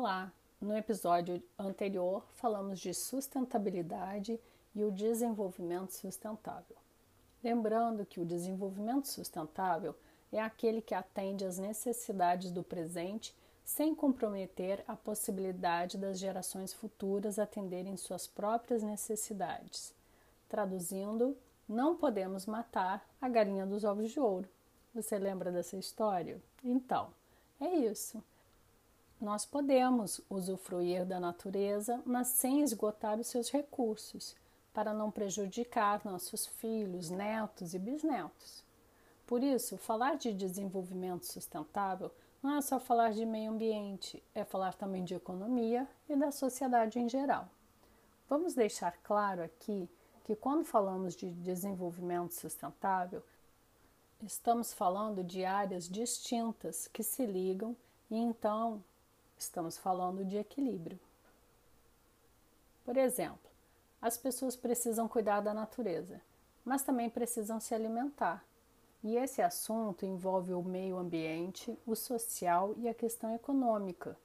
Olá! No episódio anterior falamos de sustentabilidade e o desenvolvimento sustentável. Lembrando que o desenvolvimento sustentável é aquele que atende às necessidades do presente sem comprometer a possibilidade das gerações futuras atenderem suas próprias necessidades. Traduzindo, não podemos matar a galinha dos ovos de ouro. Você lembra dessa história? Então, é isso. Nós podemos usufruir da natureza, mas sem esgotar os seus recursos, para não prejudicar nossos filhos, netos e bisnetos. Por isso, falar de desenvolvimento sustentável não é só falar de meio ambiente, é falar também de economia e da sociedade em geral. Vamos deixar claro aqui que quando falamos de desenvolvimento sustentável, estamos falando de áreas distintas que se ligam e então Estamos falando de equilíbrio. Por exemplo, as pessoas precisam cuidar da natureza, mas também precisam se alimentar. E esse assunto envolve o meio ambiente, o social e a questão econômica,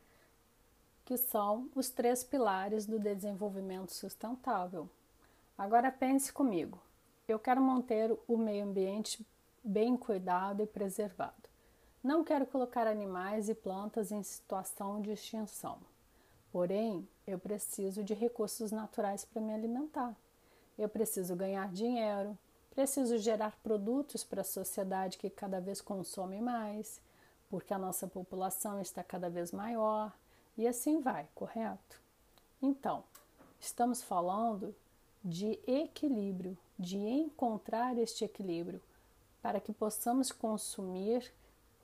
que são os três pilares do desenvolvimento sustentável. Agora pense comigo: eu quero manter o meio ambiente bem cuidado e preservado. Não quero colocar animais e plantas em situação de extinção. Porém, eu preciso de recursos naturais para me alimentar. Eu preciso ganhar dinheiro, preciso gerar produtos para a sociedade que cada vez consome mais, porque a nossa população está cada vez maior e assim vai, correto? Então, estamos falando de equilíbrio, de encontrar este equilíbrio para que possamos consumir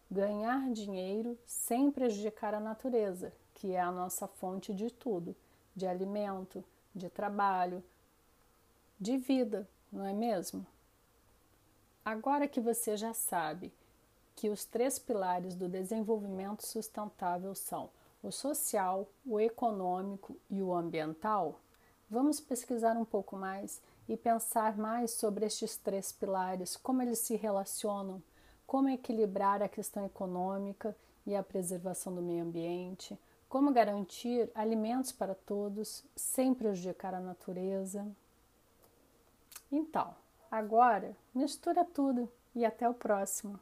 ganhar dinheiro sem prejudicar a natureza, que é a nossa fonte de tudo, de alimento, de trabalho, de vida, não é mesmo? Agora que você já sabe que os três pilares do desenvolvimento sustentável são o social, o econômico e o ambiental, vamos pesquisar um pouco mais e pensar mais sobre estes três pilares, como eles se relacionam como equilibrar a questão econômica e a preservação do meio ambiente, como garantir alimentos para todos sem prejudicar a natureza. Então, agora mistura tudo e até o próximo.